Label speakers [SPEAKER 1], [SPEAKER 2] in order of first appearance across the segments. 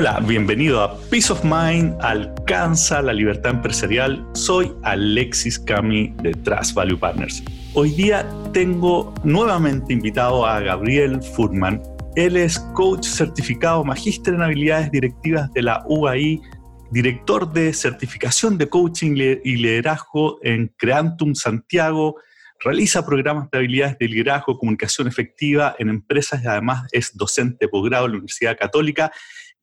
[SPEAKER 1] Hola, bienvenido a Peace of Mind, alcanza la libertad empresarial. Soy Alexis Cami de Trust Value Partners. Hoy día tengo nuevamente invitado a Gabriel Furman. Él es coach certificado, magíster en habilidades directivas de la UAI, director de certificación de coaching y liderazgo en Creantum Santiago, realiza programas de habilidades de liderazgo, comunicación efectiva en empresas y además es docente de posgrado en la Universidad Católica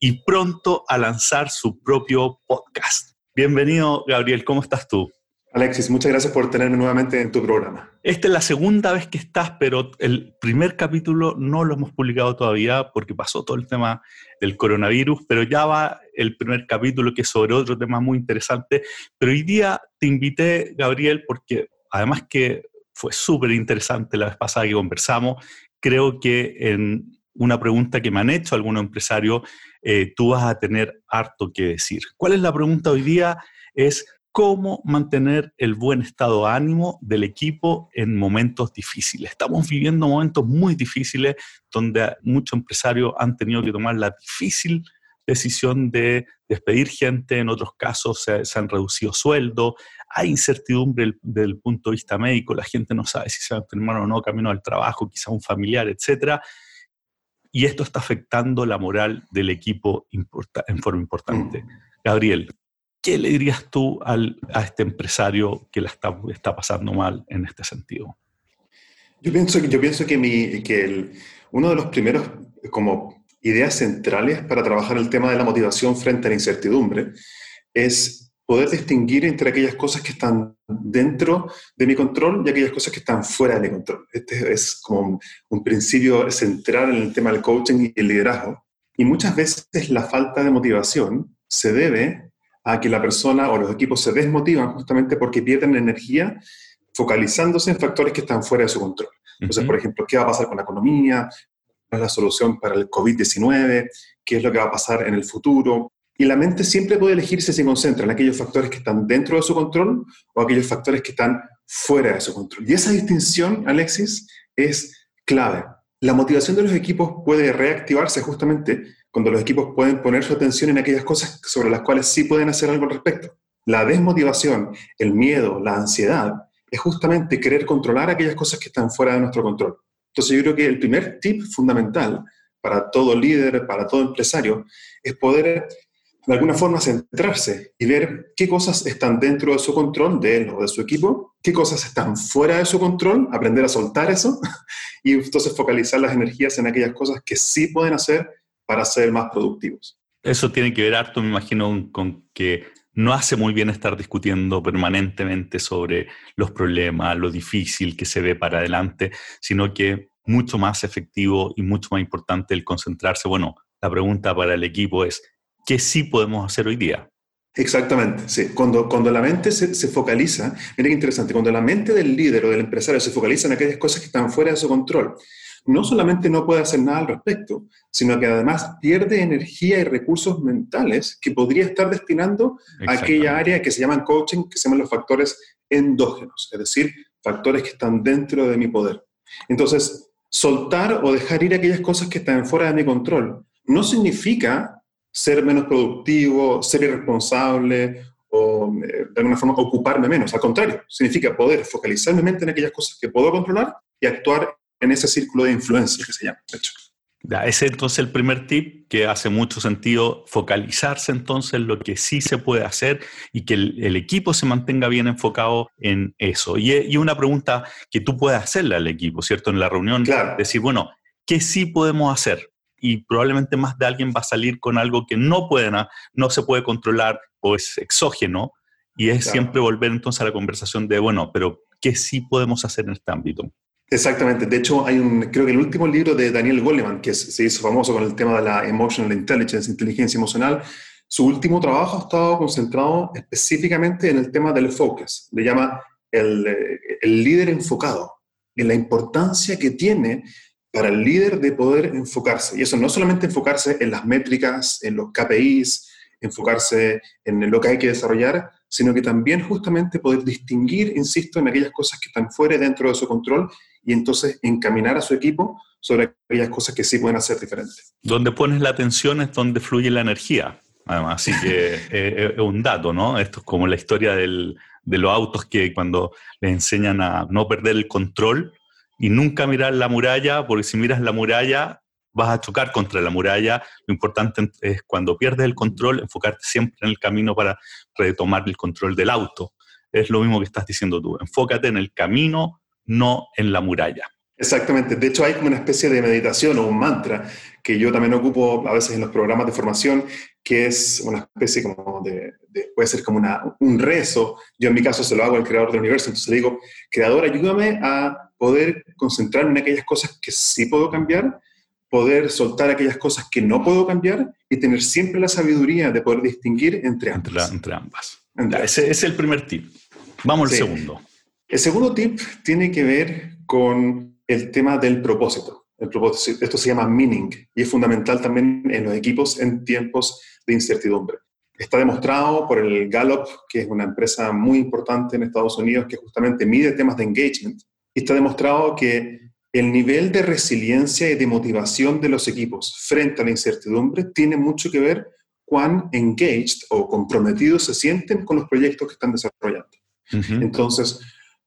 [SPEAKER 1] y pronto a lanzar su propio podcast. Bienvenido, Gabriel, ¿cómo estás tú?
[SPEAKER 2] Alexis, muchas gracias por tenerme nuevamente en tu programa.
[SPEAKER 1] Esta es la segunda vez que estás, pero el primer capítulo no lo hemos publicado todavía porque pasó todo el tema del coronavirus, pero ya va el primer capítulo que es sobre otro tema muy interesante. Pero hoy día te invité, Gabriel, porque además que fue súper interesante la vez pasada que conversamos, creo que en una pregunta que me han hecho algunos empresarios, eh, tú vas a tener harto que decir. ¿Cuál es la pregunta hoy día? Es cómo mantener el buen estado de ánimo del equipo en momentos difíciles. Estamos viviendo momentos muy difíciles donde muchos empresarios han tenido que tomar la difícil decisión de despedir gente, en otros casos se, han reducido sueldos, hay incertidumbre del, punto de vista médico, la gente no sabe si se va a enfermar o no camino al trabajo, quizá un familiar, etcétera y esto está afectando la moral del equipo en forma importante. Mm. Gabriel, ¿qué le dirías tú a este empresario que la está, pasando mal en este sentido?
[SPEAKER 2] Yo pienso, yo pienso que, mi, que uno de los primeros como ideas centrales para trabajar el tema de la motivación frente a la incertidumbre es poder distinguir entre aquellas cosas que están dentro de mi control y aquellas cosas que están fuera de mi control. Este es como un, principio central en el tema del coaching y el liderazgo. Y muchas veces la falta de motivación se debe a que la persona o los equipos se desmotivan justamente porque pierden energía focalizándose en factores que están fuera de su control. Entonces, por ejemplo, ¿qué va a pasar con la economía? ¿Cuál es la solución para el COVID-19? ¿Qué es lo que va a pasar en el futuro? Y la mente siempre puede elegir si se concentra en aquellos factores que están dentro de su control o aquellos factores que están fuera de su control. Y esa distinción, Alexis, es clave. La motivación de los equipos puede reactivarse justamente cuando los equipos pueden poner su atención en aquellas cosas sobre las cuales sí pueden hacer algo al respecto. La desmotivación, el miedo, la ansiedad, es justamente querer controlar aquellas cosas que están fuera de nuestro control. Entonces yo creo que el primer tip fundamental para todo líder, para todo empresario, es poder de alguna forma centrarse y ver qué cosas están dentro de su control, de él o de su equipo, qué cosas están fuera de su control, aprender a soltar eso y entonces focalizar las energías en aquellas cosas que sí pueden hacer para ser más productivos.
[SPEAKER 1] Eso tiene que ver harto, me imagino, con que no hace muy bien estar discutiendo permanentemente sobre los problemas, lo difícil que se ve para adelante, sino que mucho más efectivo y mucho más importante el concentrarse. Bueno, la pregunta para el equipo es, que sí podemos hacer hoy día.
[SPEAKER 2] Exactamente, sí. Cuando, cuando la mente se, se, focaliza, mira qué interesante, cuando la mente del líder o del empresario se focaliza en aquellas cosas que están fuera de su control, no solamente no puede hacer nada al respecto, sino que además pierde energía y recursos mentales que podría estar destinando a aquella área que se llaman coaching, que se llaman los factores endógenos, es decir, factores que están dentro de mi poder. Entonces, soltar o dejar ir aquellas cosas que están fuera de mi control no significa ser menos productivo, ser irresponsable o eh, de alguna forma ocuparme menos. Al contrario, significa poder focalizar mi mente en aquellas cosas que puedo controlar y actuar en ese círculo de influencia que se llama. De hecho.
[SPEAKER 1] ese es entonces el primer tip que hace mucho sentido, focalizarse entonces en lo que sí se puede hacer y que el, equipo se mantenga bien enfocado en eso. Y, y, una pregunta que tú puedes hacerle al equipo, ¿cierto? En la reunión, claro. decir, bueno, ¿qué sí podemos hacer? Y probablemente más de alguien va a salir con algo que no, pueden, no se puede controlar o es exógeno. Y es siempre volver entonces a la conversación de, bueno, pero ¿qué sí podemos hacer en este ámbito?
[SPEAKER 2] Exactamente. De hecho, hay un, creo que el último libro de Daniel Goleman, que se hizo famoso con el tema de la emotional intelligence, inteligencia emocional, su último trabajo ha estado concentrado específicamente en el tema del focus. Le llama el, eh, el líder enfocado, en la importancia que tiene para el líder de poder enfocarse. Y eso no solamente enfocarse en las métricas, en los KPIs, enfocarse en lo que hay que desarrollar, sino que también justamente poder distinguir, insisto, en aquellas cosas que están fuera y dentro de su control y entonces encaminar a su equipo sobre aquellas cosas que sí pueden hacer diferentes.
[SPEAKER 1] Donde pones la atención es donde fluye la energía, además, así que es un dato, ¿no? Esto es como la historia del, de los autos que cuando les enseñan a no perder el control y nunca mirar la muralla, porque si miras la muralla vas a chocar contra la muralla. Lo importante es cuando pierdes el control, enfocarte siempre en el camino para retomar el control del auto. Es lo mismo que estás diciendo tú. Enfócate en el camino, no en la muralla.
[SPEAKER 2] Exactamente. De hecho, hay como una especie de meditación o un mantra que yo también ocupo a veces en los programas de formación, que es una especie como de, puede ser como una, un rezo. Yo en mi caso se lo hago al creador del universo, entonces digo, creador, ayúdame a poder concentrarme en aquellas cosas que sí puedo cambiar, poder soltar aquellas cosas que no puedo cambiar y tener siempre la sabiduría de poder distinguir entre ambas.
[SPEAKER 1] Entre, ambas. ese, es el primer tip. Vamos al segundo.
[SPEAKER 2] El segundo tip tiene que ver con el tema del propósito. El propósito. Esto se llama meaning y es fundamental también en los equipos en tiempos de incertidumbre. Está demostrado por el Gallup, que es una empresa muy importante en Estados Unidos que justamente mide temas de engagement, está demostrado que el nivel de resiliencia y de motivación de los equipos frente a la incertidumbre tiene mucho que ver cuán engaged o comprometidos se sienten con los proyectos que están desarrollando. Entonces,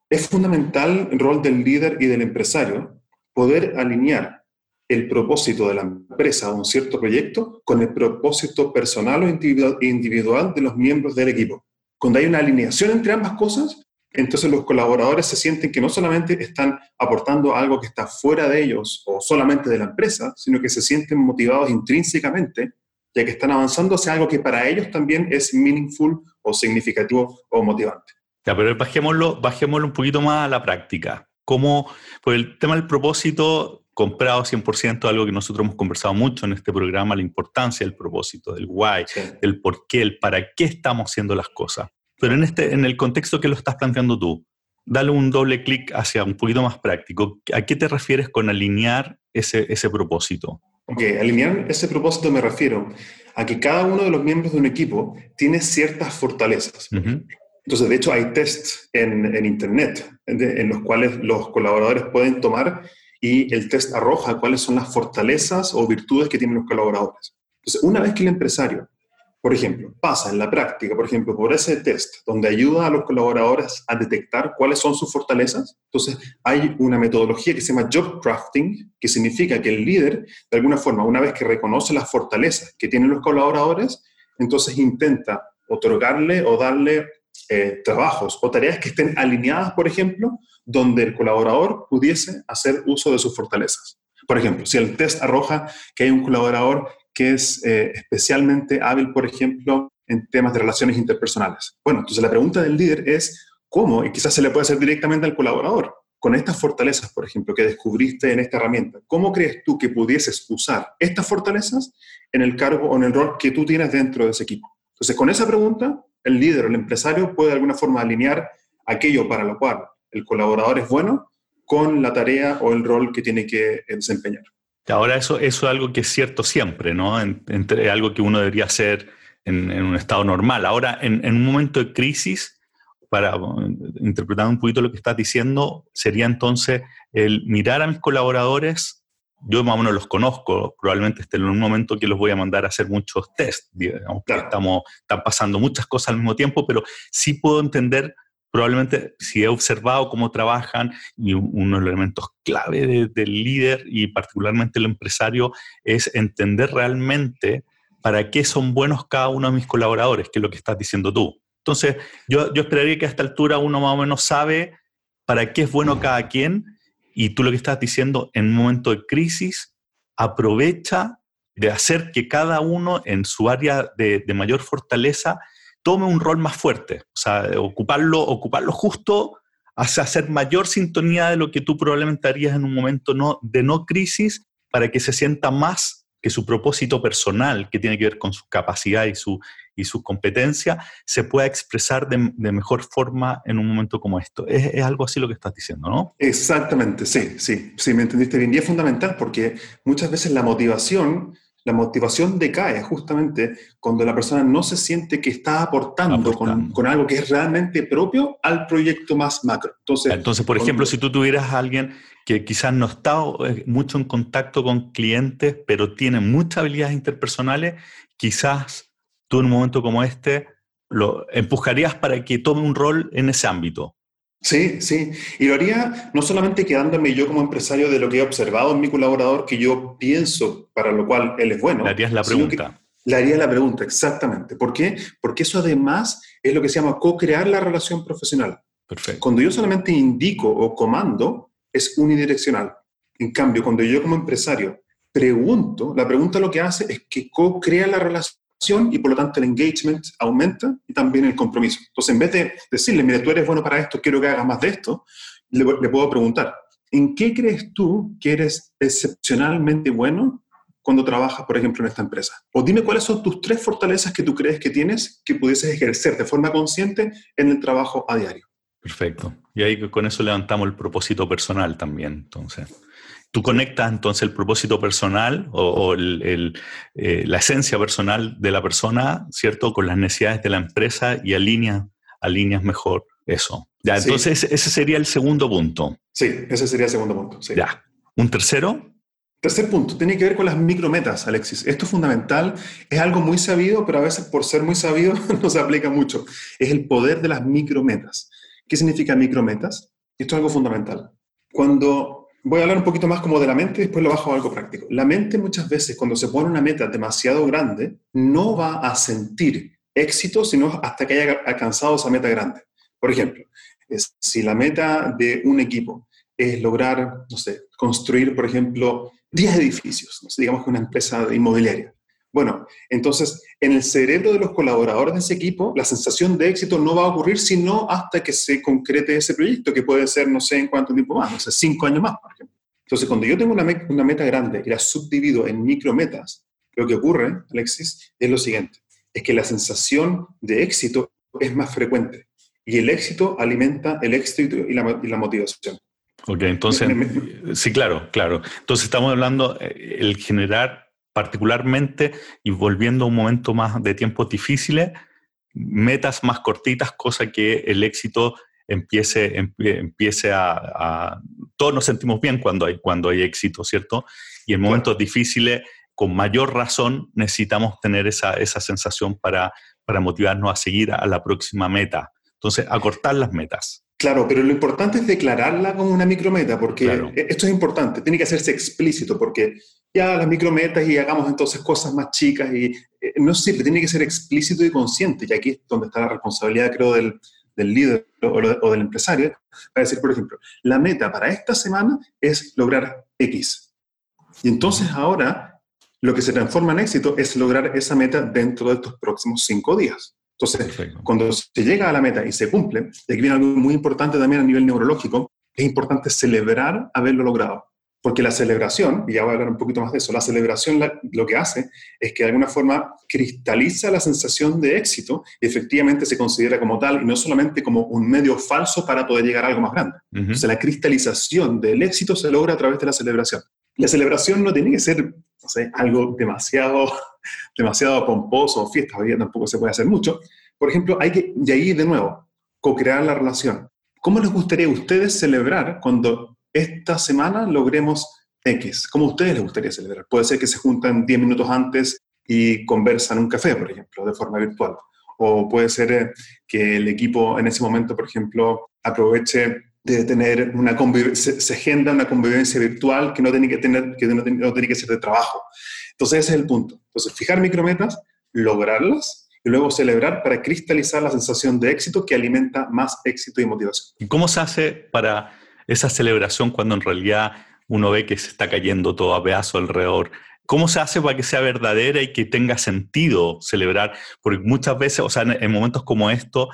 [SPEAKER 2] es fundamental el rol del líder y del empresario poder alinear el propósito de la empresa o un cierto proyecto con el propósito personal o individual de los miembros del equipo. Cuando hay una alineación entre ambas cosas, entonces los colaboradores se sienten que no solamente están aportando algo que está fuera de ellos o solamente de la empresa, sino que se sienten motivados intrínsecamente, ya que están avanzando hacia algo que para ellos también es meaningful o significativo o motivante.
[SPEAKER 1] Ya, pero bajémoslo, bajémoslo un poquito más a la práctica. ¿Cómo, pues el tema del propósito, comprado 100%, algo que nosotros hemos conversado mucho en este programa, la importancia del propósito, del why, del por qué, el para qué estamos haciendo las cosas. Pero en, este, en el contexto que lo estás planteando tú, dale un doble clic hacia un poquito más práctico. ¿A qué te refieres con alinear ese, ese propósito?
[SPEAKER 2] Ok, alinear ese propósito me refiero a que cada uno de los miembros de un equipo tiene ciertas fortalezas. Entonces, de hecho, hay tests en, en Internet en los cuales los colaboradores pueden tomar y el test arroja cuáles son las fortalezas o virtudes que tienen los colaboradores. Entonces, una vez que el empresario, por ejemplo, pasa en la práctica, por ejemplo, por ese test donde ayuda a los colaboradores a detectar cuáles son sus fortalezas, entonces hay una metodología que se llama job crafting, que significa que el líder, de alguna forma, una vez que reconoce las fortalezas que tienen los colaboradores, entonces intenta otorgarle o darle eh, trabajos o tareas que estén alineadas, por ejemplo, donde el colaborador pudiese hacer uso de sus fortalezas. Por ejemplo, si el test arroja que hay un colaborador es eh, especialmente hábil, por ejemplo, en temas de relaciones interpersonales. Bueno, entonces la pregunta del líder es cómo, y quizás se le puede hacer directamente al colaborador, con estas fortalezas, por ejemplo, que descubriste en esta herramienta, ¿cómo crees tú que pudieses usar estas fortalezas en el cargo o en el rol que tú tienes dentro de ese equipo? Entonces, con esa pregunta, el líder o el empresario puede de alguna forma alinear aquello para lo cual el colaborador es bueno con la tarea o el rol que tiene que desempeñar.
[SPEAKER 1] Ahora eso, eso es algo que es cierto siempre, ¿no? entre, algo que uno debería hacer en, un estado normal. Ahora, en, un momento de crisis, para interpretar un poquito lo que estás diciendo, sería entonces el mirar a mis colaboradores yo más o menos los conozco, probablemente estén en un momento que los voy a mandar a hacer muchos test, digamos, estamos, están pasando muchas cosas al mismo tiempo, pero sí puedo entender, probablemente si he observado cómo trabajan, y uno de los elementos clave del líder y particularmente el empresario es entender realmente para qué son buenos cada uno de mis colaboradores, que es lo que estás diciendo tú. Entonces, yo, yo esperaría que a esta altura uno más o menos sabe para qué es bueno cada quien y tú lo que estás diciendo, en un momento de crisis, aprovecha de hacer que cada uno en su área de, mayor fortaleza tome un rol más fuerte. O sea, ocuparlo, ocuparlo justo hace hacer mayor sintonía de lo que tú probablemente harías en un momento de no crisis para que se sienta más que su propósito personal, que tiene que ver con su capacidad y su, y su competencia, se pueda expresar de, mejor forma en un momento como esto. Es, algo así lo que estás diciendo, ¿no?
[SPEAKER 2] Exactamente, sí, sí, sí, me entendiste bien. Y es fundamental porque muchas veces la motivación La motivación decae justamente cuando la persona no se siente que está aportando, Con, algo que es realmente propio al proyecto más macro.
[SPEAKER 1] Entonces, Entonces por ejemplo, si tú tuvieras a alguien que quizás no está eh, mucho en contacto con clientes, pero tiene muchas habilidades interpersonales, quizás tú en un momento como este lo empujarías para que tome un rol en ese ámbito.
[SPEAKER 2] Sí, sí. Y lo haría no solamente quedándome yo como empresario de lo que he observado en mi colaborador, que yo pienso para lo cual él es bueno.
[SPEAKER 1] Le harías la pregunta.
[SPEAKER 2] Le haría la pregunta, exactamente. ¿Por qué? Porque eso además es lo que se llama co-crear la relación profesional.
[SPEAKER 1] Perfecto.
[SPEAKER 2] Cuando yo solamente indico o comando, es unidireccional. En cambio, cuando yo como empresario pregunto, la pregunta lo que hace es que co-crea la relación y por lo tanto el engagement aumenta y también el compromiso. Entonces, en vez de decirle, mire, tú eres bueno para esto, quiero que hagas más de esto, le, puedo preguntar, ¿en qué crees tú que eres excepcionalmente bueno cuando trabajas, por ejemplo, en esta empresa? O dime cuáles son tus tres fortalezas que tú crees que tienes que pudieses ejercer de forma consciente en el trabajo a diario.
[SPEAKER 1] Perfecto. Y ahí con eso levantamos el propósito personal también, entonces. Tú conectas entonces el propósito personal o, eh, la esencia personal de la persona, ¿cierto? Con las necesidades de la empresa y alineas, alineas mejor eso. Ya, entonces ese sería el segundo punto.
[SPEAKER 2] Sí, ese sería el segundo punto.
[SPEAKER 1] Ya. ¿Un tercero?
[SPEAKER 2] Tercer punto, tiene que ver con las micrometas, Alexis. Esto es fundamental, es algo muy sabido, pero a veces por ser muy sabido no se aplica mucho. Es el poder de las micrometas. ¿Qué significa micrometas? Esto es algo fundamental. Cuando voy a hablar un poquito más como de la mente y después lo bajo a algo práctico. La mente muchas veces cuando se pone una meta demasiado grande no va a sentir éxito sino hasta que haya alcanzado esa meta grande. Por ejemplo, si la meta de un equipo es lograr, no sé, construir, por ejemplo, 10 edificios, digamos que una empresa inmobiliaria. Bueno, entonces en el cerebro de los colaboradores de ese equipo, la sensación de éxito no va a ocurrir sino hasta que se concrete ese proyecto, que puede ser no sé en cuánto tiempo más, no sé, cinco años más, por ejemplo. Entonces, cuando yo tengo una, una meta grande y la subdivido en micrometas, lo que ocurre, Alexis, es lo siguiente, es que la sensación de éxito es más frecuente y el éxito alimenta el éxito y la, y la motivación.
[SPEAKER 1] Ok, entonces, sí, claro, claro. Entonces estamos hablando, eh, el generar particularmente y volviendo a un momento más de tiempos difíciles, metas más cortitas, cosa que el éxito empiece, empiece a, Todos nos sentimos bien cuando hay, cuando hay éxito, ¿cierto? Y en momentos difíciles, con mayor razón, necesitamos tener esa, esa sensación para, para motivarnos a seguir a la próxima meta. Entonces, acortar las metas.
[SPEAKER 2] Claro, pero lo importante es declararla como una micrometa, porque e, esto es importante, tiene que hacerse explícito, porque ya las micrometas y hagamos entonces cosas más chicas y eh, no sirve, tiene que ser explícito y consciente, y aquí es donde está la responsabilidad, creo, del, del líder o, del empresario, para decir, por ejemplo, la meta para esta semana es lograr X. Y entonces ahora lo que se transforma en éxito es lograr esa meta dentro de estos próximos cinco días. Entonces, cuando se llega a la meta y se cumple, y aquí viene algo muy importante también a nivel neurológico, es importante celebrar haberlo logrado. Porque la celebración, y ya voy a hablar un poquito más de eso, la celebración lo que hace es que de alguna forma cristaliza la sensación de éxito y efectivamente se considera como tal y no solamente como un medio falso para poder llegar a algo más grande. O sea, la cristalización del éxito se logra a través de la celebración. La celebración no tiene que ser no sé, algo demasiado, demasiado pomposo o fiesta, hoy tampoco se puede hacer mucho. Por ejemplo, hay que, y ahí de nuevo, co-crear la relación. ¿Cómo les gustaría a ustedes celebrar cuando esta semana logremos X. ¿Cómo a ustedes les gustaría celebrar? Puede ser que se juntan 10 minutos antes y conversan un café, por ejemplo, de forma virtual. O puede ser eh, que el equipo en ese momento, por ejemplo, aproveche de tener una convivencia, se, agenda una convivencia virtual que no tiene que, tener, que no, tiene que ser de trabajo. Entonces ese es el punto. Entonces fijar micrometas, lograrlas y luego celebrar para cristalizar la sensación de éxito que alimenta más éxito y motivación.
[SPEAKER 1] ¿Y cómo se hace para esa celebración cuando en realidad uno ve que se está cayendo todo a pedazo alrededor. ¿Cómo se hace para que sea verdadera y que tenga sentido celebrar? Porque muchas veces, o sea, en, momentos como esto,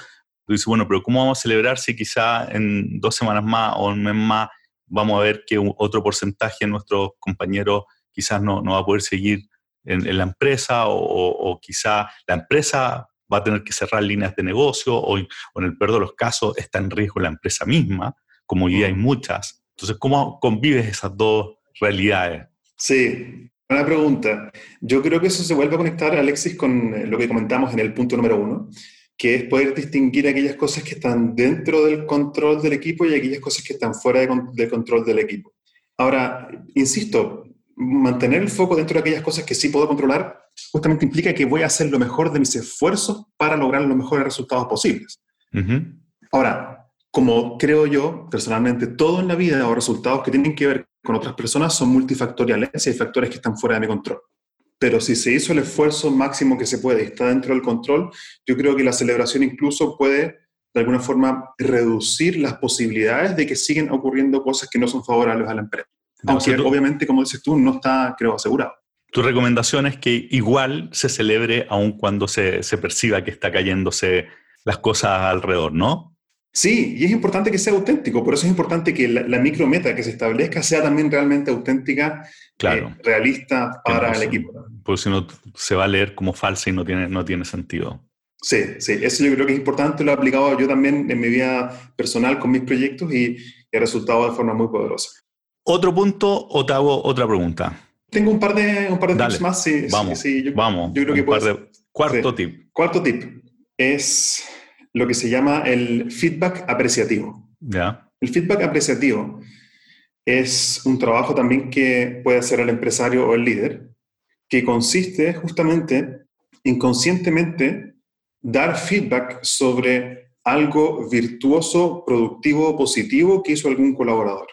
[SPEAKER 1] tú dices, bueno, pero ¿cómo vamos a celebrar si quizá en dos semanas más o un mes más vamos a ver que otro porcentaje de nuestros compañeros quizás no, no va a poder seguir en, la empresa o, quizá la empresa va a tener que cerrar líneas de negocio o, o en el peor de los casos está en riesgo la empresa misma como hoy hay muchas. Entonces, ¿cómo convives esas dos realidades?
[SPEAKER 2] Sí, Buena pregunta. Yo creo que eso se vuelve a conectar, Alexis, con eh, lo que comentamos en el punto número uno, que es poder distinguir aquellas cosas que están dentro del control del equipo y aquellas cosas que están fuera del control del equipo. Ahora, insisto, mantener el foco dentro de aquellas cosas que sí puedo controlar justamente implica que voy a hacer lo mejor de mis esfuerzos para lograr los mejores resultados posibles. Ahora, como creo yo personalmente, todo en la vida o resultados que tienen que ver con otras personas son multifactoriales y hay factores que están fuera de mi control. Pero si se hizo el esfuerzo máximo que se puede y está dentro del control, yo creo que la celebración incluso puede de alguna forma reducir las posibilidades de que sigan ocurriendo cosas que no son favorables a la empresa. Aunque obviamente, como dices tú, no está, creo, asegurado.
[SPEAKER 1] Tu recomendación es que igual se celebre aun cuando se, se perciba que está cayéndose las cosas alrededor, ¿no?
[SPEAKER 2] Sí, y es importante que sea auténtico, por eso es importante que la, micrometa que se establezca sea también realmente auténtica, claro. Eh, realista para el equipo.
[SPEAKER 1] Porque si no, se va a leer como falsa y no tiene, no tiene sentido.
[SPEAKER 2] Sí, sí, eso yo creo que es importante, lo he aplicado yo también en mi vida personal con mis proyectos y, ha resultado de forma muy poderosa.
[SPEAKER 1] ¿Otro punto o te hago otra pregunta?
[SPEAKER 2] Tengo un par de, un par de tips más.
[SPEAKER 1] Sí, vamos, sí, yo, vamos. Yo creo que par de, cuarto tip.
[SPEAKER 2] Cuarto tip es lo que se llama el feedback apreciativo.
[SPEAKER 1] Ya.
[SPEAKER 2] El feedback apreciativo es un trabajo también que puede hacer el empresario o el líder, que consiste justamente inconscientemente dar feedback sobre algo virtuoso, productivo, positivo que hizo algún colaborador.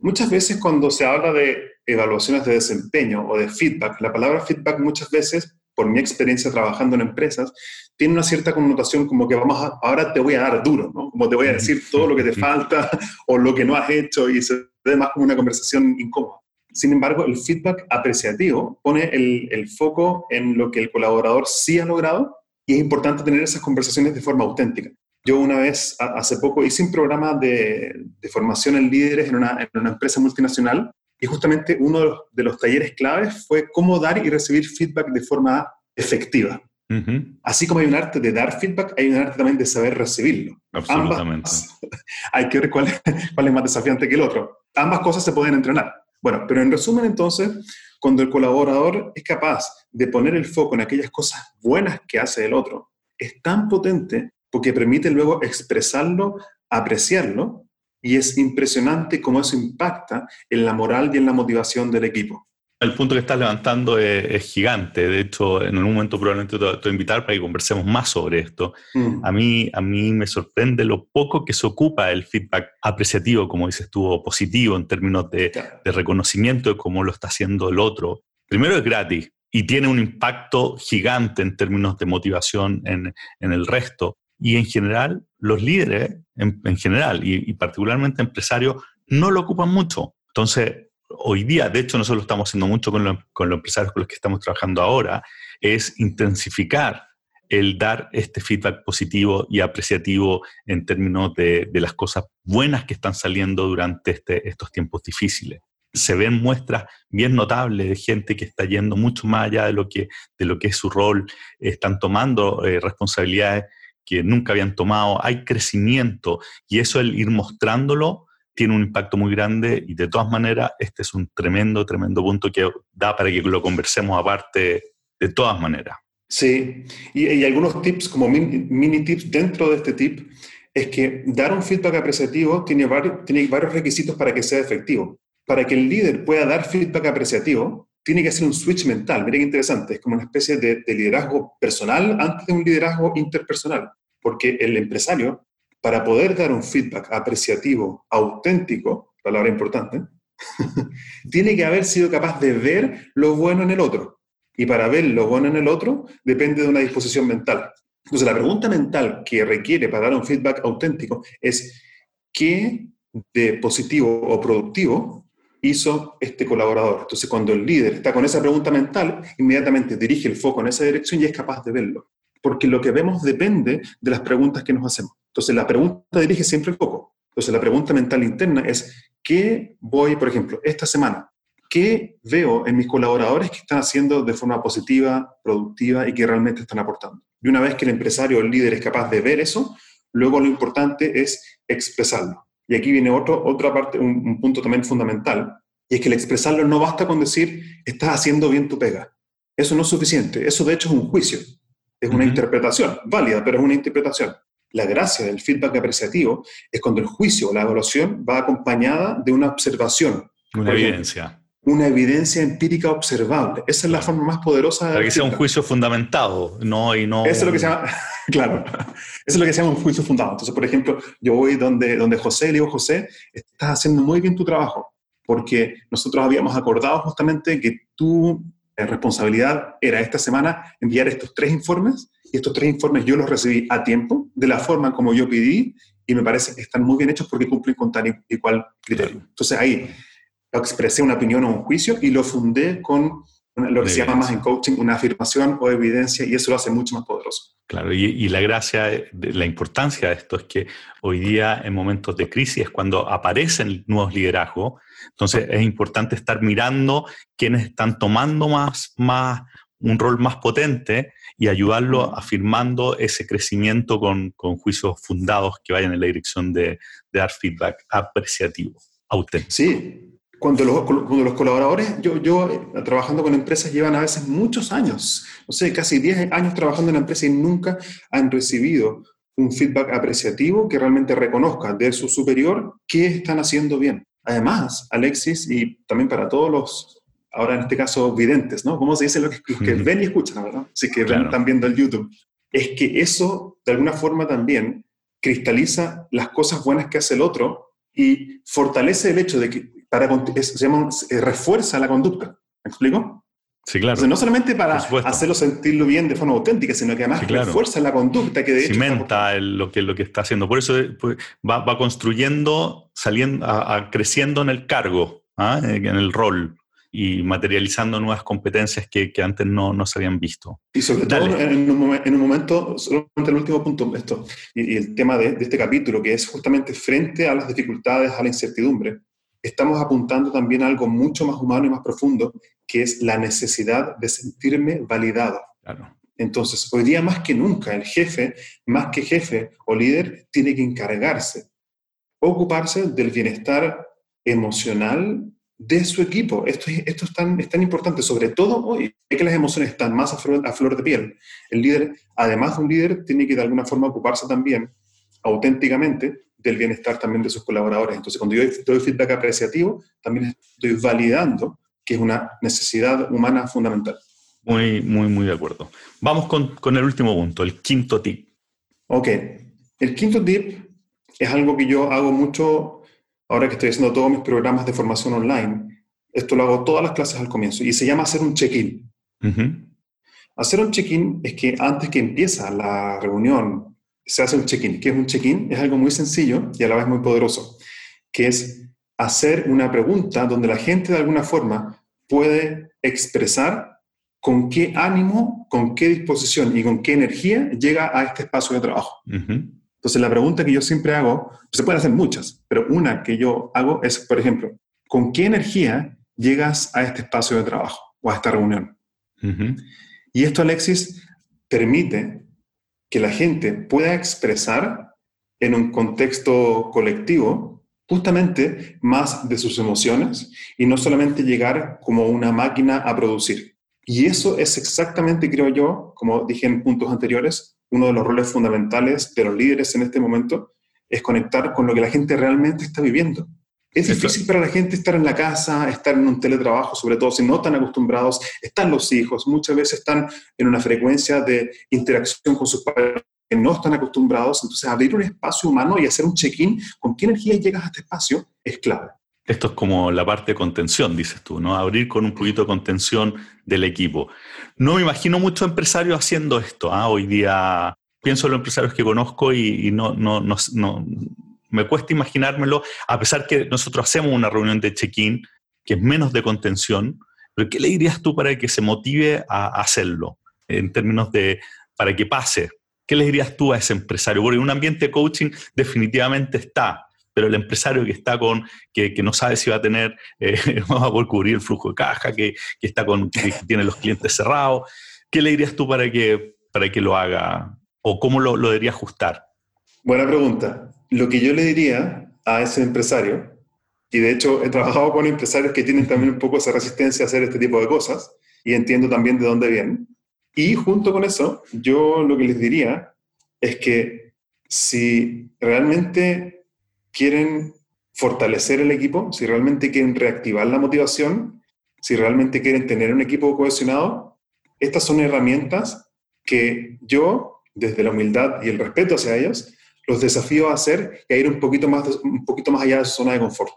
[SPEAKER 2] Muchas veces cuando se habla de evaluaciones de desempeño o de feedback, la palabra feedback muchas veces por mi experiencia trabajando en empresas, tiene una cierta connotación como que vamos a, ahora te voy a dar duro, ¿no? Como te voy a decir todo lo que te falta o lo que no has hecho y se ve más como una conversación incómoda. Sin embargo, el feedback apreciativo pone el, el foco en lo que el colaborador sí ha logrado y es importante tener esas conversaciones de forma auténtica. Yo una vez, hace poco, hice un programa de, de formación en líderes en una, en una empresa multinacional y justamente uno de los, talleres claves fue cómo dar y recibir feedback de forma efectiva. Así como hay un arte de dar feedback, hay un arte también de saber recibirlo.
[SPEAKER 1] Absolutamente.
[SPEAKER 2] hay que ver cuál es, cuál es más desafiante que el otro. Ambas cosas se pueden entrenar. Bueno, pero en resumen entonces, cuando el colaborador es capaz de poner el foco en aquellas cosas buenas que hace el otro, es tan potente porque permite luego expresarlo, apreciarlo y es impresionante cómo eso impacta en la moral y en la motivación del equipo.
[SPEAKER 1] El punto que estás levantando es, gigante. De hecho, en un momento probablemente te, voy a invitar para que conversemos más sobre esto. Mm. A, mí, a mí me sorprende lo poco que se ocupa el feedback apreciativo, como dices tú, o positivo en términos de, de reconocimiento de cómo lo está haciendo el otro. Primero es gratis y tiene un impacto gigante en términos de motivación en, en el resto. Y en general, los líderes, en, general, y, particularmente empresarios, no lo ocupan mucho. Entonces, hoy día, de hecho, nosotros lo estamos haciendo mucho con, con los empresarios con los que estamos trabajando ahora, es intensificar el dar este feedback positivo y apreciativo en términos de, las cosas buenas que están saliendo durante este, estos tiempos difíciles. Se ven muestras bien notables de gente que está yendo mucho más allá de lo que, de lo que es su rol, están tomando eh, responsabilidades que nunca habían tomado, hay crecimiento y eso el ir mostrándolo tiene un impacto muy grande y de todas maneras este es un tremendo, tremendo punto que da para que lo conversemos aparte de todas maneras.
[SPEAKER 2] Sí, y, algunos tips como mini, tips dentro de este tip es que dar un feedback apreciativo tiene varios, tiene varios requisitos para que sea efectivo. Para que el líder pueda dar feedback apreciativo, tiene que hacer un switch mental. Miren qué interesante, es como una especie de, de liderazgo personal antes de un liderazgo interpersonal porque el empresario, para poder dar un feedback apreciativo, auténtico, palabra importante, tiene que haber sido capaz de ver lo bueno en el otro. Y para ver lo bueno en el otro depende de una disposición mental. Entonces, la pregunta mental que requiere para dar un feedback auténtico es, ¿qué de positivo o productivo hizo este colaborador? Entonces, cuando el líder está con esa pregunta mental, inmediatamente dirige el foco en esa dirección y es capaz de verlo porque lo que vemos depende de las preguntas que nos hacemos. Entonces, la pregunta dirige siempre el foco. Entonces, la pregunta mental interna es, ¿qué voy, por ejemplo, esta semana? ¿Qué veo en mis colaboradores que están haciendo de forma positiva, productiva y que realmente están aportando? Y una vez que el empresario o el líder es capaz de ver eso, luego lo importante es expresarlo. Y aquí viene otro, otra parte, un, un punto también fundamental, Y es que el expresarlo no basta con decir, estás haciendo bien tu pega. Eso no es suficiente. Eso de hecho es un juicio. Es una interpretación, válida, pero es una interpretación. La gracia del feedback apreciativo es cuando el juicio o la evaluación va acompañada de una observación.
[SPEAKER 1] Una evidencia.
[SPEAKER 2] Una evidencia empírica observable. Esa es la forma más poderosa
[SPEAKER 1] de. Para que sea un juicio fundamentado, no y no.
[SPEAKER 2] Eso es lo que se llama, claro, eso es lo que se llama un juicio fundado. Entonces, por ejemplo, yo voy donde, donde José le digo, José, estás haciendo muy bien tu trabajo, porque nosotros habíamos acordado justamente que eh, responsabilidad era esta semana enviar estos tres informes y estos tres informes yo los recibí a tiempo, de la forma como yo pedí, y me parece que están muy bien hechos porque cumplen con tal y cual criterio. Entonces ahí expresé una opinión o un juicio y lo fundé con lo que se llama más en coaching una afirmación o evidencia y eso lo hace mucho más poderoso.
[SPEAKER 1] Claro, y, la gracia, la importancia de esto es que hoy día en momentos de crisis es cuando aparecen nuevos liderazgos, entonces es importante estar mirando quienes están tomando más, más un rol más potente y ayudarlo afirmando ese crecimiento con, con juicios fundados que vayan en la dirección de, de dar feedback apreciativo, auténtico.
[SPEAKER 2] Sí, cuando los, cuando los colaboradores, yo, yo eh, trabajando con empresas, llevan a veces muchos años, no sé, casi 10 años trabajando en la empresa y nunca han recibido un feedback apreciativo que realmente reconozca de su superior qué están haciendo bien. Además, Alexis, y también para todos los ahora en este caso videntes, ¿no? ¿Cómo se dice los que, ven y escuchan, verdad? Así que están viendo el YouTube. Es que eso, de alguna forma también, cristaliza las cosas buenas que hace el otro y fortalece el hecho de que, para, se llama, refuerza la conducta. ¿Me explico?
[SPEAKER 1] Sí, claro.
[SPEAKER 2] no solamente para hacerlo sentirlo bien de forma auténtica, sino que además refuerza la conducta que de
[SPEAKER 1] hecho... Cimenta lo, que, lo que está haciendo. Por eso pues, va, va, construyendo, saliendo, creciendo en el cargo, ¿ah? en el rol y materializando nuevas competencias que, que antes no, no, se habían visto.
[SPEAKER 2] Y sobre todo en un, en un, momento, solamente el último punto, esto, y, el tema de, de, este capítulo, que es justamente frente a las dificultades, a la incertidumbre, estamos apuntando también a algo mucho más humano y más profundo, que es la necesidad de sentirme validado.
[SPEAKER 1] Claro.
[SPEAKER 2] Entonces, hoy día más que nunca, el jefe, más que jefe o líder, tiene que encargarse, ocuparse del bienestar emocional de su equipo. Esto, esto es, tan, es tan importante, sobre todo hoy, que las emociones están más a flor, de piel. El líder, además de un líder, tiene que de alguna forma ocuparse también, auténticamente, del bienestar también de sus colaboradores. Entonces, cuando yo doy feedback apreciativo, también estoy validando que es una necesidad humana fundamental.
[SPEAKER 1] Muy, muy, muy de acuerdo. Vamos con, con el último punto, el quinto tip.
[SPEAKER 2] Ok. El quinto tip es algo que yo hago mucho ahora que estoy haciendo todos mis programas de formación online, esto lo hago todas las clases al comienzo y se llama hacer un check-in. Hacer un check-in es que antes que empieza la reunión se hace un check-in. ¿Qué es un check-in? Es algo muy sencillo y a la vez muy poderoso, que es hacer una pregunta donde la gente de alguna forma puede expresar con qué ánimo, con qué disposición y con qué energía llega a este espacio de trabajo. Entonces, la pregunta que yo siempre hago, se pueden hacer muchas, pero una que yo hago es, por ejemplo, ¿con qué energía llegas a este espacio de trabajo o a esta reunión? Y esto, Alexis, permite que la gente pueda expresar en un contexto colectivo justamente más de sus emociones y no solamente llegar como una máquina a producir. Y eso es exactamente, creo yo, como dije en puntos anteriores, uno de los roles fundamentales de los líderes en este momento es conectar con lo que la gente realmente está viviendo. Es difícil para la gente estar en la casa, estar en un teletrabajo, sobre todo si no están acostumbrados, están los hijos, muchas veces están en una frecuencia de interacción con sus padres que no están acostumbrados, entonces abrir un espacio humano y hacer un check-in con qué energía llegas a este espacio es clave.
[SPEAKER 1] Esto es como la parte de contención, dices tú, ¿no? Abrir con un poquito de contención del equipo. No me imagino muchos empresarios haciendo esto. ¿ah? Hoy día pienso en los empresarios que conozco y, no, no, no, no, me cuesta imaginármelo, a pesar que nosotros hacemos una reunión de check-in que es menos de contención, pero ¿qué le dirías tú para que se motive a hacerlo en términos de, para que pase? ¿Qué le dirías tú a ese empresario? Porque un ambiente de coaching definitivamente está, pero el empresario que está con, que, no sabe si va a tener, eh, va a poder cubrir el flujo de caja, que, está con, tiene los clientes cerrados, ¿qué le dirías tú para que, para que lo haga? ¿O cómo lo, lo debería ajustar?
[SPEAKER 2] Buena pregunta. Lo que yo le diría a ese empresario y de hecho he trabajado con empresarios que tienen también un poco esa resistencia a hacer este tipo de cosas y entiendo también de dónde vienen. Y junto con eso, yo lo que les diría es que si realmente quieren fortalecer el equipo, si realmente quieren reactivar la motivación, si realmente quieren tener un equipo cohesionado, estas son herramientas que yo, desde la humildad y el respeto hacia ellos, los desafío a hacer y a ir un poquito más, un poquito más allá de su zona de confort.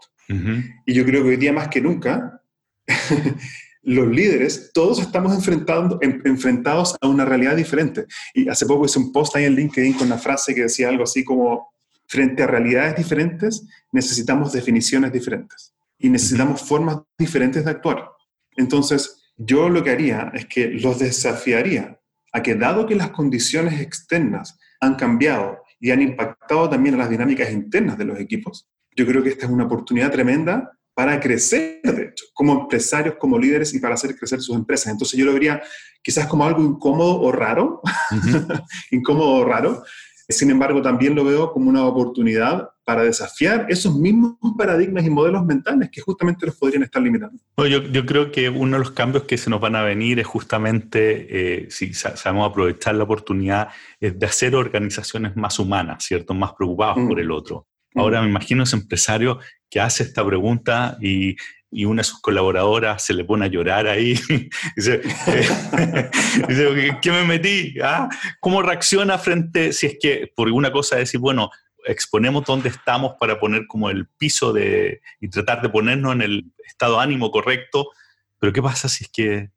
[SPEAKER 2] Y yo creo que hoy día más que nunca, los líderes, todos estamos enfrentando, enfrentados a una realidad diferente. Y hace poco hice un post ahí en LinkedIn con una frase que decía algo así como, frente a realidades diferentes, necesitamos definiciones diferentes y necesitamos formas diferentes de actuar. Entonces, yo lo que haría es que los desafiaría a que dado que las condiciones externas han cambiado y han impactado también a las dinámicas internas de los equipos, yo creo que esta es una oportunidad tremenda para crecer, de hecho, como empresarios, como líderes y para hacer crecer sus empresas. Entonces yo lo vería quizás como algo incómodo o raro, incómodo o raro. Sin embargo, también lo veo como una oportunidad para desafiar esos mismos paradigmas y modelos mentales que justamente los podrían estar limitando.
[SPEAKER 1] yo, yo, creo que uno de los cambios que se nos van a venir es justamente, eh, si sabemos aprovechar la oportunidad, es de hacer organizaciones más humanas, ¿cierto? Más preocupadas por mm. el otro. Ahora me imagino ese empresario que hace esta pregunta y, y una de sus colaboradoras se le pone a llorar ahí. dice, ¿qué me metí? ¿Ah? ¿Cómo reacciona frente, si es que por alguna cosa decir, bueno, exponemos dónde estamos para poner como el piso de, y tratar de ponernos en el estado ánimo correcto, pero ¿qué pasa si es que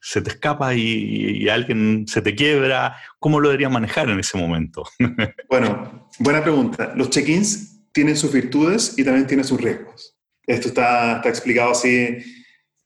[SPEAKER 1] se te escapa y, y alguien se te quiebra? ¿Cómo lo deberías manejar en ese momento?
[SPEAKER 2] bueno, buena pregunta. Los check-ins tienen sus virtudes y también tienen sus riesgos. Esto está, está explicado así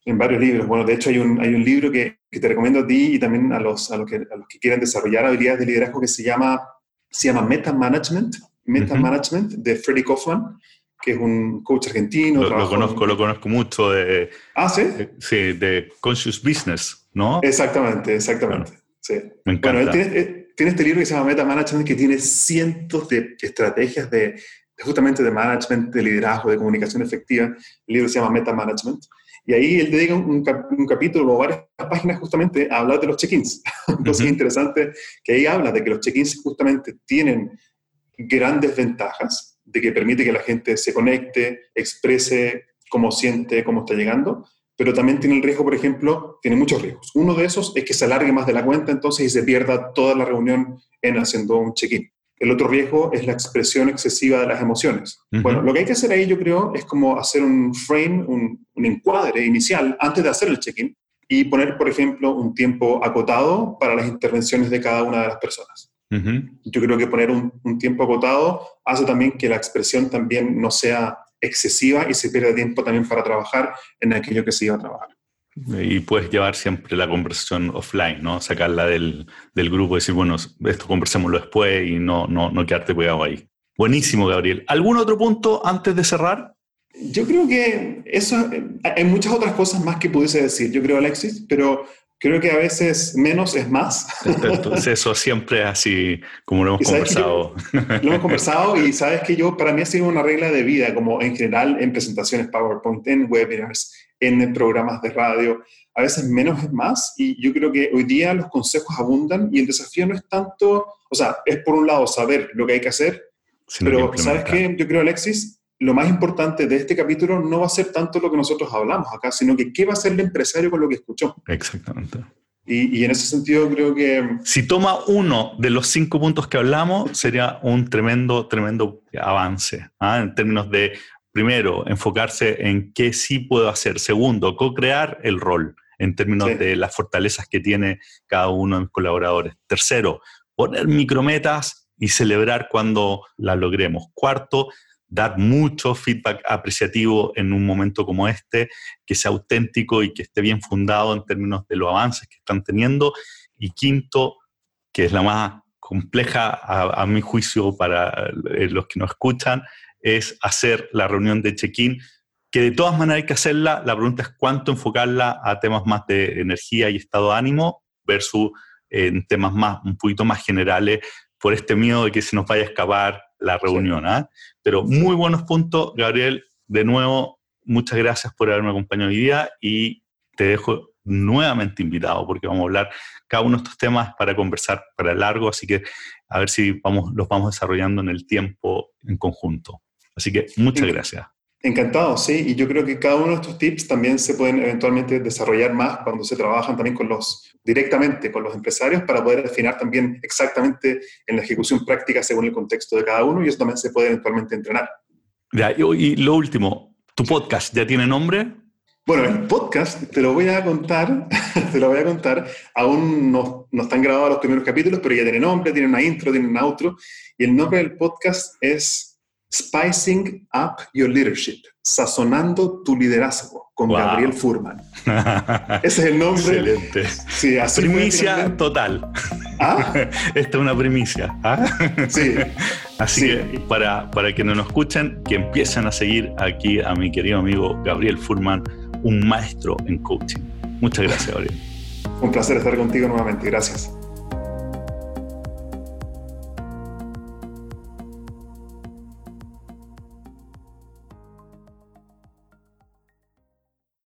[SPEAKER 2] en varios libros. Bueno, de hecho hay un, hay un libro que, que te recomiendo a ti y también a los, a los, que, a los que quieren desarrollar habilidades de liderazgo que se llama, se llama Meta Management, Meta Management de Freddy Kaufman, que es un coach argentino.
[SPEAKER 1] Lo, conozco, lo conozco mucho de...
[SPEAKER 2] Ah, sí.
[SPEAKER 1] sí, de Conscious Business, ¿no?
[SPEAKER 2] Exactamente, exactamente. Sí. Me encanta. Bueno, él tiene, eh, tiene, este libro que se llama Meta Management que tiene cientos de estrategias de, justamente de management, de liderazgo, de comunicación efectiva. El libro se llama Meta Management. Y ahí él dedica un, un, capítulo o varias páginas justamente a hablar de los check-ins. Entonces es interesante que ahí habla de que los check-ins justamente tienen grandes ventajas, de que permite que la gente se conecte, exprese cómo siente, cómo está llegando, pero también tiene el riesgo, por ejemplo, tiene muchos riesgos. Uno de esos es que se alargue más de la cuenta entonces y se pierda toda la reunión en haciendo un check-in. El otro riesgo es la expresión excesiva de las emociones. Bueno, lo que hay que hacer ahí, yo creo, es como hacer un frame, un, un encuadre inicial antes de hacer el check-in y poner, por ejemplo, un tiempo acotado para las intervenciones de cada una de las personas. Yo creo que poner un, tiempo acotado hace también que la expresión también no sea excesiva y se pierda tiempo también para trabajar en aquello que se iba a trabajar.
[SPEAKER 1] Y puedes llevar siempre la conversación offline, ¿no? Sacarla del, del grupo y decir, bueno, esto conversémoslo después y no, no, no quedarte pegado ahí. Buenísimo, Gabriel. ¿Algún otro punto antes de cerrar?
[SPEAKER 2] Yo creo que eso, hay muchas otras cosas más que pudiese decir, yo creo, Alexis, pero creo que a veces menos es más.
[SPEAKER 1] Entonces eso siempre es así, como lo hemos conversado.
[SPEAKER 2] Lo hemos conversado y sabes que yo, para mí ha sido una regla de vida, como en general en presentaciones PowerPoint, en webinars, en programas de radio, a veces menos es más y yo creo que hoy día los consejos abundan y el desafío no es tanto, o sea, es por un lado saber lo que hay que hacer, pero ¿sabes qué? Yo creo, Alexis, lo más importante de este capítulo no va a ser tanto lo que nosotros hablamos acá, sino que qué va a hacer el empresario con lo que escuchó.
[SPEAKER 1] Exactamente.
[SPEAKER 2] Y, en ese sentido creo que...
[SPEAKER 1] Si toma uno de los cinco puntos que hablamos, sería un tremendo, tremendo avance, ¿ah? en términos de, primero, enfocarse en qué sí puedo hacer. Segundo, co-crear el rol en términos de las fortalezas que tiene cada uno de mis colaboradores. Tercero, poner micrometas y celebrar cuando las logremos. Cuarto, dar mucho feedback apreciativo en un momento como este, que sea auténtico y que esté bien fundado en términos de los avances que están teniendo. Y quinto, que es la más compleja a, mi juicio para los que nos escuchan, es hacer la reunión de check-in, que de todas maneras hay que hacerla. La pregunta es cuánto enfocarla a temas más de energía y estado de ánimo versus en temas más, un poquito más generales, por este miedo de que se nos vaya a escapar la reunión. ¿ah? Pero muy buenos puntos, Gabriel. de nuevo, muchas gracias por haberme acompañado hoy día y te dejo nuevamente invitado porque vamos a hablar cada uno de estos temas para conversar para largo, así que a ver si vamos, los vamos desarrollando en el tiempo en conjunto. Así que muchas gracias.
[SPEAKER 2] Encantado, sí, y yo creo que cada uno de estos tips también se pueden eventualmente desarrollar más cuando se trabajan también con los, directamente con los empresarios para poder afinar también exactamente en la ejecución práctica según el contexto de cada uno y eso también se puede eventualmente entrenar.
[SPEAKER 1] Ya, y lo último, ¿tu podcast ya tiene nombre?
[SPEAKER 2] Bueno, el podcast te lo voy a contar, te lo voy a contar. Aún no, no, están grabados los primeros capítulos, pero ya tiene nombre, tiene una intro, tiene un outro. Y el nombre del podcast es Spicing Up Your Leadership, sazonando tu liderazgo con Gabriel Furman. Ese es el nombre.
[SPEAKER 1] Excelente. Sí, primicia total. ¿Ah? Esta es una primicia. ¿ah? Sí. Así que para, para que no nos escuchen, que empiecen a seguir aquí a mi querido amigo Gabriel Furman, un maestro en coaching. Muchas gracias, Gabriel.
[SPEAKER 2] Un placer estar contigo nuevamente. Gracias.